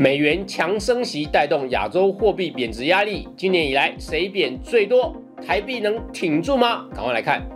美元强升息带动亚洲货币贬值压力，今年以来谁贬最多？台币能挺住吗？赶快来看。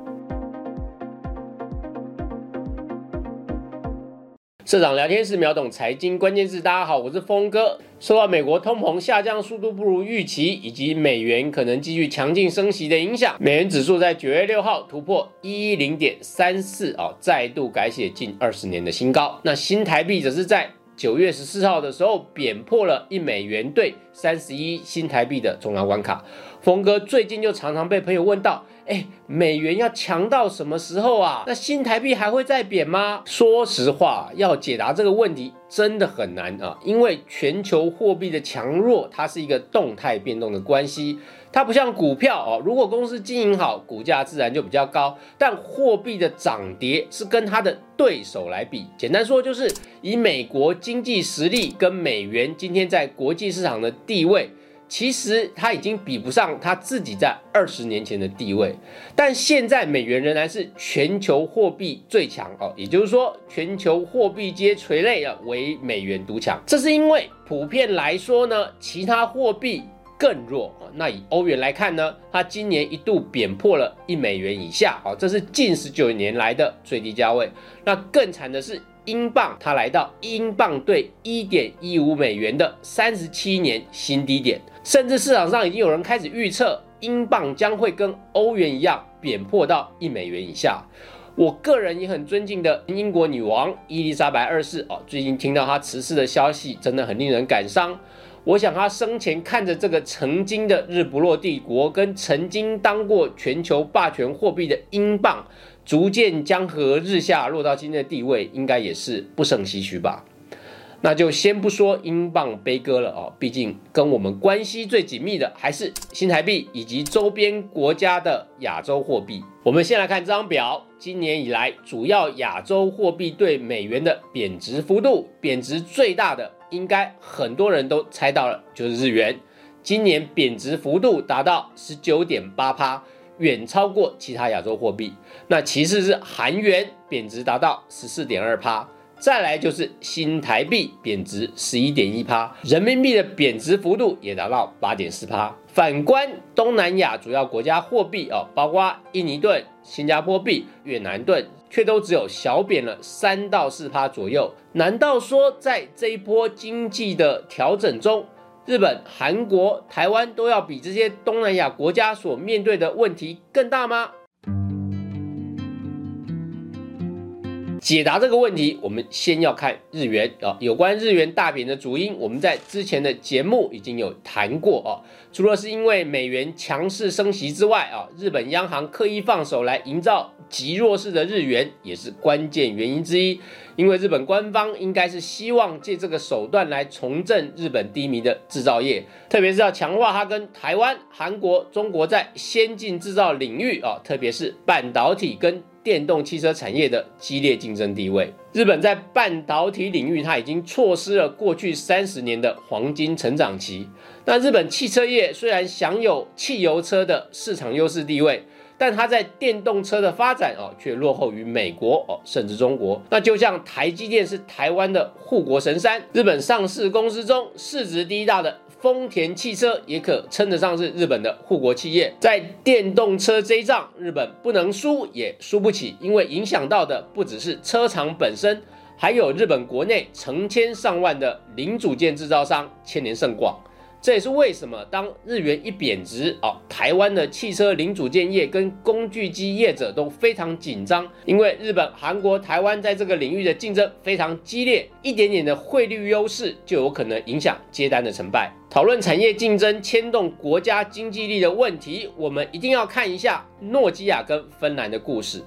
社长聊天室秒懂财经关键字，大家好，我是峰哥。受到美国通膨下降速度不如预期，以及美元可能继续强劲升息的影响，美元指数在九月六号突破一一零点三四啊，再度改写近二十年的新高。那新台币则是在九月十四号的时候贬破了一美元兑三十一新台币的重要关卡。峰哥最近就常常被朋友问到。哎，美元要强到什么时候啊？那新台币还会再贬吗？说实话，要解答这个问题真的很难啊，因为全球货币的强弱，它是一个动态变动的关系，它不像股票哦，如果公司经营好，股价自然就比较高。但货币的涨跌是跟它的对手来比，简单说就是以美国经济实力跟美元今天在国际市场的地位。其实它已经比不上它自己在二十年前的地位，但现在美元仍然是全球货币最强哦，也就是说全球货币皆垂泪啊，唯美元独强。这是因为普遍来说呢，其他货币更弱那以欧元来看呢，它今年一度贬破了一美元以下啊，这是近十九年来的最低价位。那更惨的是。英镑它来到英镑兑一点一五美元的三十七年新低点，甚至市场上已经有人开始预测英镑将会跟欧元一样贬破到一美元以下。我个人也很尊敬的英国女王伊丽莎白二世哦，最近听到她辞世的消息，真的很令人感伤。我想他生前看着这个曾经的日不落帝国，跟曾经当过全球霸权货币的英镑。逐渐江河日下，落到今天的地位，应该也是不胜唏嘘吧。那就先不说英镑悲歌了哦，毕竟跟我们关系最紧密的还是新台币以及周边国家的亚洲货币。我们先来看这张表，今年以来主要亚洲货币对美元的贬值幅度，贬值最大的应该很多人都猜到了，就是日元。今年贬值幅度达到十九点八趴。远超过其他亚洲货币，那其次是韩元贬值达到十四点二趴，再来就是新台币贬值十一点一趴，人民币的贬值幅度也达到八点四趴。反观东南亚主要国家货币哦，包括印尼盾、新加坡币、越南盾，却都只有小贬了三到四趴左右。难道说在这一波经济的调整中？日本、韩国、台湾都要比这些东南亚国家所面对的问题更大吗？解答这个问题，我们先要看日元啊。有关日元大贬的主因，我们在之前的节目已经有谈过啊。除了是因为美元强势升息之外啊，日本央行刻意放手来营造极弱势的日元，也是关键原因之一。因为日本官方应该是希望借这个手段来重振日本低迷的制造业，特别是要强化它跟台湾、韩国、中国在先进制造领域啊，特别是半导体跟。电动汽车产业的激烈竞争地位，日本在半导体领域，它已经错失了过去三十年的黄金成长期。那日本汽车业虽然享有汽油车的市场优势地位，但它在电动车的发展哦，却落后于美国哦，甚至中国。那就像台积电是台湾的护国神山，日本上市公司中市值第一大的。丰田汽车也可称得上是日本的护国企业，在电动车这一仗，日本不能输也输不起，因为影响到的不只是车厂本身，还有日本国内成千上万的零组件制造商，牵连甚广。这也是为什么当日元一贬值哦，台湾的汽车零组件业跟工具机业者都非常紧张，因为日本、韩国、台湾在这个领域的竞争非常激烈，一点点的汇率优势就有可能影响接单的成败。讨论产业竞争牵动国家经济力的问题，我们一定要看一下诺基亚跟芬兰的故事。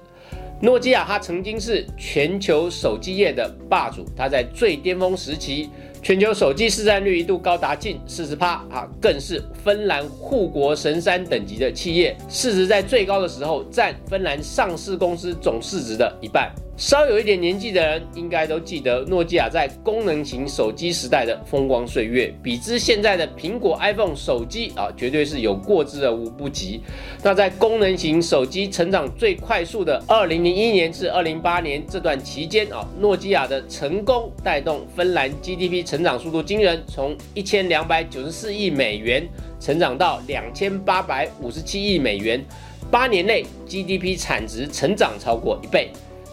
诺基亚它曾经是全球手机业的霸主，它在最巅峰时期。全球手机市占率一度高达近四十趴啊，更是芬兰护国神山等级的企业，市值在最高的时候占芬兰上市公司总市值的一半。稍有一点年纪的人，应该都记得诺基亚在功能型手机时代的风光岁月，比之现在的苹果 iPhone 手机啊，绝对是有过之而无不及。那在功能型手机成长最快速的2001年至2008年这段期间啊，诺基亚的成功带动芬兰 GDP 成长速度惊人，从1294亿美元成长到2857亿美元，八年内 GDP 产值成长超过一倍。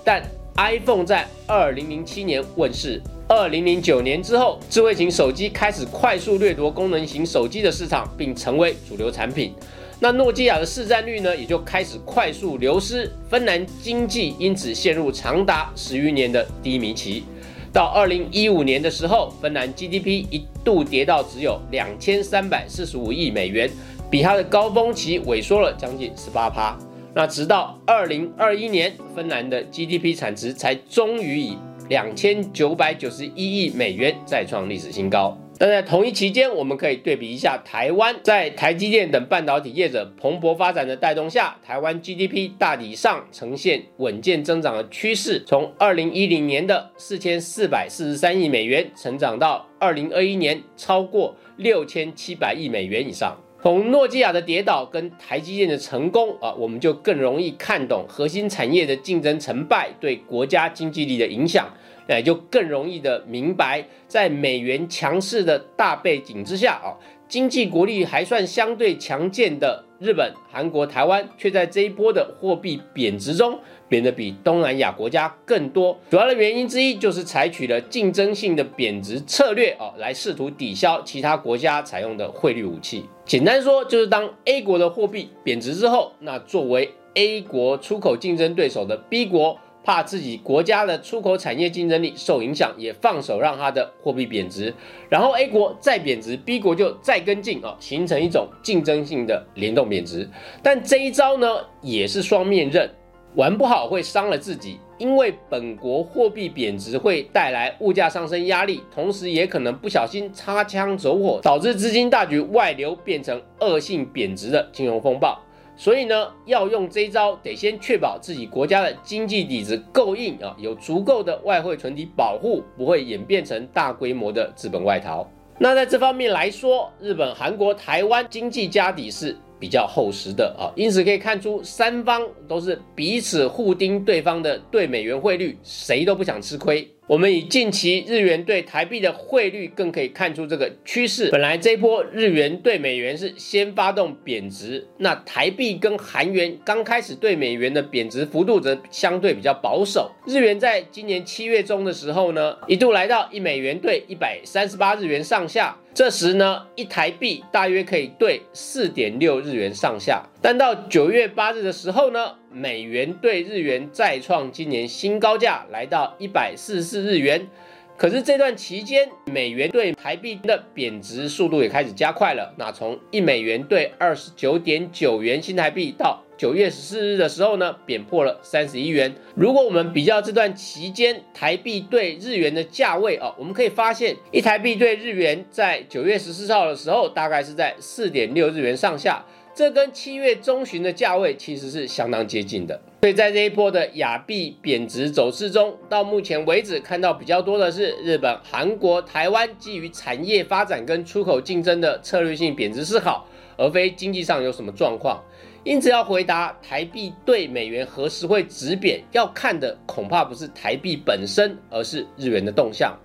但 iPhone 在二零零七年问世，二零零九年之后，智慧型手机开始快速掠夺功能型手机的市场，并成为主流产品。那诺基亚的市占率呢，也就开始快速流失。芬兰经济因此陷入长达十余年的低迷期。到二零一五年的时候，芬兰 GDP 一度跌到只有两千三百四十五亿美元，比它的高峰期萎缩了将近十八趴。那直到二零二一年，芬兰的 GDP 产值才终于以两千九百九十一亿美元再创历史新高。但在同一期间，我们可以对比一下台湾，在台积电等半导体业者蓬勃发展的带动下，台湾 GDP 大体上呈现稳健增长的趋势，从二零一零年的四千四百四十三亿美元，成长到二零二一年超过六千七百亿美元以上。从诺基亚的跌倒跟台积电的成功啊，我们就更容易看懂核心产业的竞争成败对国家经济力的影响，那也就更容易的明白，在美元强势的大背景之下啊，经济国力还算相对强健的日本、韩国、台湾，却在这一波的货币贬值中。贬得比东南亚国家更多，主要的原因之一就是采取了竞争性的贬值策略哦，来试图抵消其他国家采用的汇率武器。简单说，就是当 A 国的货币贬值之后，那作为 A 国出口竞争对手的 B 国，怕自己国家的出口产业竞争力受影响，也放手让它的货币贬值，然后 A 国再贬值，B 国就再跟进啊，形成一种竞争性的联动贬值。但这一招呢，也是双面刃。玩不好会伤了自己，因为本国货币贬值会带来物价上升压力，同时也可能不小心擦枪走火，导致资金大举外流，变成恶性贬值的金融风暴。所以呢，要用这招，得先确保自己国家的经济底子够硬啊，有足够的外汇存底保护，不会演变成大规模的资本外逃。那在这方面来说，日本、韩国、台湾经济家底是。比较厚实的啊，因此可以看出三方都是彼此互盯对方的对美元汇率，谁都不想吃亏。我们以近期日元对台币的汇率，更可以看出这个趋势。本来这一波日元对美元是先发动贬值，那台币跟韩元刚开始对美元的贬值幅度则相对比较保守。日元在今年七月中的时候呢，一度来到一美元兑一百三十八日元上下。这时呢，一台币大约可以兑四点六日元上下。但到九月八日的时候呢，美元兑日元再创今年新高价，来到一百四十四日元。可是这段期间，美元对台币的贬值速度也开始加快了。那从一美元兑二十九点九元新台币到九月十四日的时候呢，贬破了三十一元。如果我们比较这段期间台币对日元的价位啊，我们可以发现，一台币对日元在九月十四号的时候，大概是在四点六日元上下。这跟七月中旬的价位其实是相当接近的，所以在这一波的亚币贬值走势中，到目前为止看到比较多的是日本、韩国、台湾基于产业发展跟出口竞争的策略性贬值思考，而非经济上有什么状况。因此要回答台币对美元何时会止贬，要看的恐怕不是台币本身，而是日元的动向。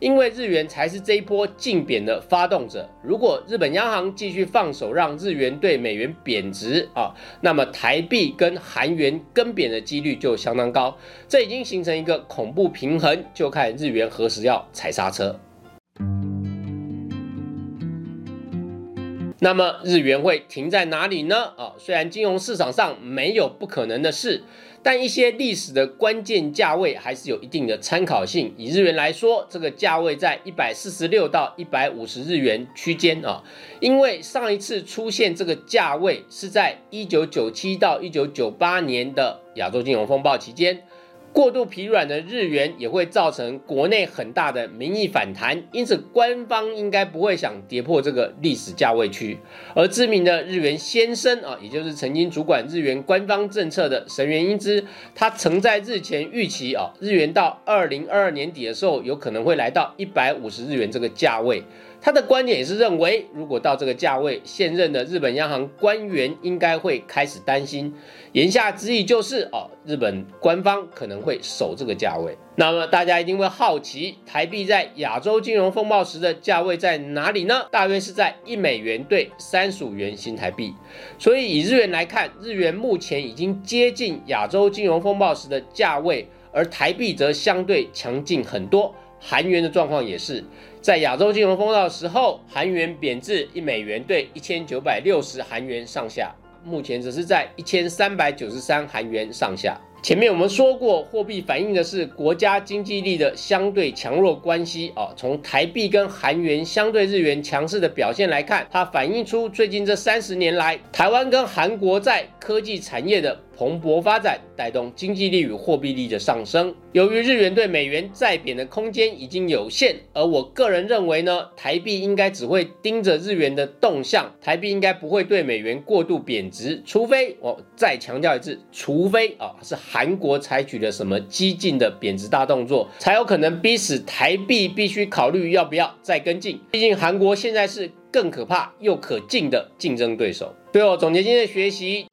因为日元才是这一波净贬的发动者。如果日本央行继续放手让日元对美元贬值啊，那么台币跟韩元跟贬的几率就相当高。这已经形成一个恐怖平衡，就看日元何时要踩刹车。那么日元会停在哪里呢？啊，虽然金融市场上没有不可能的事。但一些历史的关键价位还是有一定的参考性。以日元来说，这个价位在一百四十六到一百五十日元区间啊。因为上一次出现这个价位是在一九九七到一九九八年的亚洲金融风暴期间，过度疲软的日元也会造成国内很大的民意反弹，因此官方应该不会想跌破这个历史价位区。而知名的日元先生啊，也就是曾经主管日元官方政策的神原英之，他曾在日前预期啊，日元到二零二二年底的时候，有可能会来到一百五十日元这个价位。他的观点也是认为，如果到这个价位，现任的日本央行官员应该会开始担心。言下之意就是哦，日本官方可能会守这个价位。那么大家一定会好奇，台币在亚洲金融风暴时的价位在哪里呢？大约是在一美元兑三十五元新台币。所以以日元来看，日元目前已经接近亚洲金融风暴时的价位，而台币则相对强劲很多。韩元的状况也是。在亚洲金融风暴的时候，韩元贬至一美元兑一千九百六十韩元上下，目前只是在一千三百九十三韩元上下。前面我们说过，货币反映的是国家经济力的相对强弱关系啊。从台币跟韩元相对日元强势的表现来看，它反映出最近这三十年来，台湾跟韩国在科技产业的。蓬勃发展带动经济力与货币力的上升。由于日元对美元再贬的空间已经有限，而我个人认为呢，台币应该只会盯着日元的动向，台币应该不会对美元过度贬值，除非我再强调一次，除非啊是韩国采取了什么激进的贬值大动作，才有可能逼使台币必须考虑要不要再跟进。毕竟韩国现在是更可怕又可敬的竞争对手。最后总结今天的学习。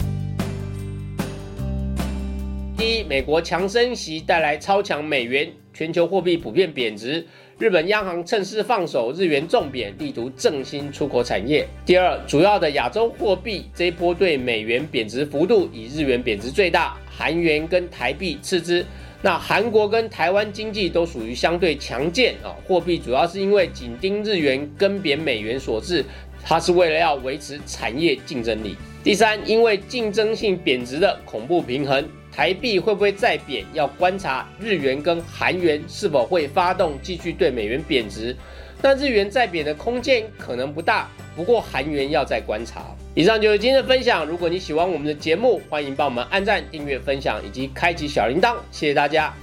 第一，美国强升息带来超强美元，全球货币普遍贬值。日本央行趁势放手，日元重贬，力图振兴出口产业。第二，主要的亚洲货币这一波对美元贬值幅度以日元贬值最大，韩元跟台币次之。那韩国跟台湾经济都属于相对强健啊，货币主要是因为紧盯日元跟贬美元所致，它是为了要维持产业竞争力。第三，因为竞争性贬值的恐怖平衡。台币会不会再贬？要观察日元跟韩元是否会发动继续对美元贬值。那日元再贬的空间可能不大，不过韩元要再观察。以上就是今天的分享。如果你喜欢我们的节目，欢迎帮我们按赞、订阅、分享以及开启小铃铛。谢谢大家。